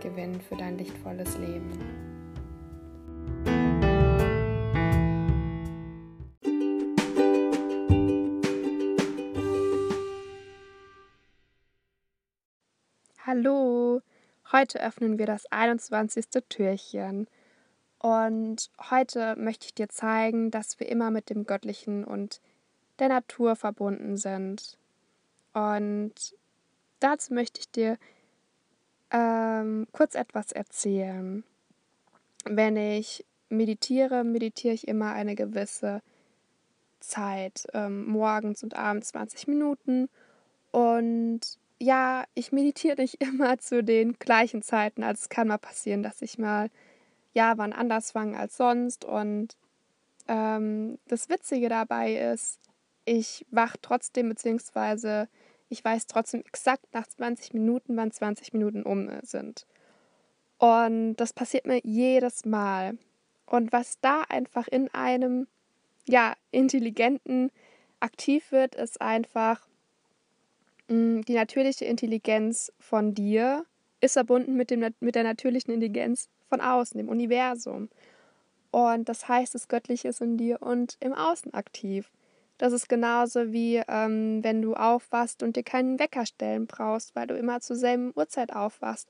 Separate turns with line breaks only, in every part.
gewinnen für dein lichtvolles Leben. Hallo, heute öffnen wir das 21. Türchen. Und heute möchte ich dir zeigen, dass wir immer mit dem Göttlichen und der Natur verbunden sind. Und dazu möchte ich dir ähm, kurz etwas erzählen. Wenn ich meditiere, meditiere ich immer eine gewisse Zeit, ähm, morgens und abends 20 Minuten. Und ja, ich meditiere nicht immer zu den gleichen Zeiten. Also es kann mal passieren, dass ich mal, ja, wann anders fange als sonst. Und ähm, das Witzige dabei ist, ich wach trotzdem, beziehungsweise ich weiß trotzdem exakt nach 20 Minuten, wann 20 Minuten um sind. Und das passiert mir jedes Mal. Und was da einfach in einem, ja, intelligenten aktiv wird, ist einfach mh, mm, die natürliche Intelligenz von dir ist verbunden mit, dem, mit der natürlichen Intelligenz von außen, dem Universum. Und das heißt, das Göttliche ist in dir und im Außen aktiv. Das ist genauso wie ähm, wenn du aufwachst und dir keinen Wecker stellen brauchst, weil du immer zur selben Uhrzeit aufwachst.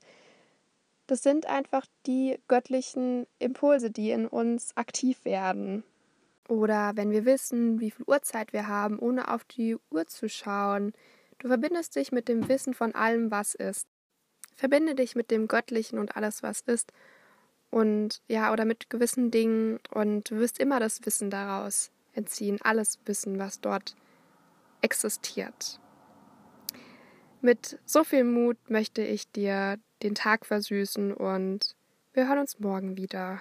Das sind einfach die göttlichen Impulse, die in uns aktiv werden. Oder wenn wir wissen, wie viel Uhrzeit wir haben, ohne auf die Uhr zu schauen. Du verbindest dich mit dem Wissen von allem, was ist. Verbinde dich mit dem Göttlichen und alles, was ist. Und ja, oder mit gewissen Dingen und du wirst immer das Wissen daraus entziehen, alles Wissen, was dort existiert. Mit so viel Mut möchte ich dir den Tag versüßen und wir hören uns morgen wieder.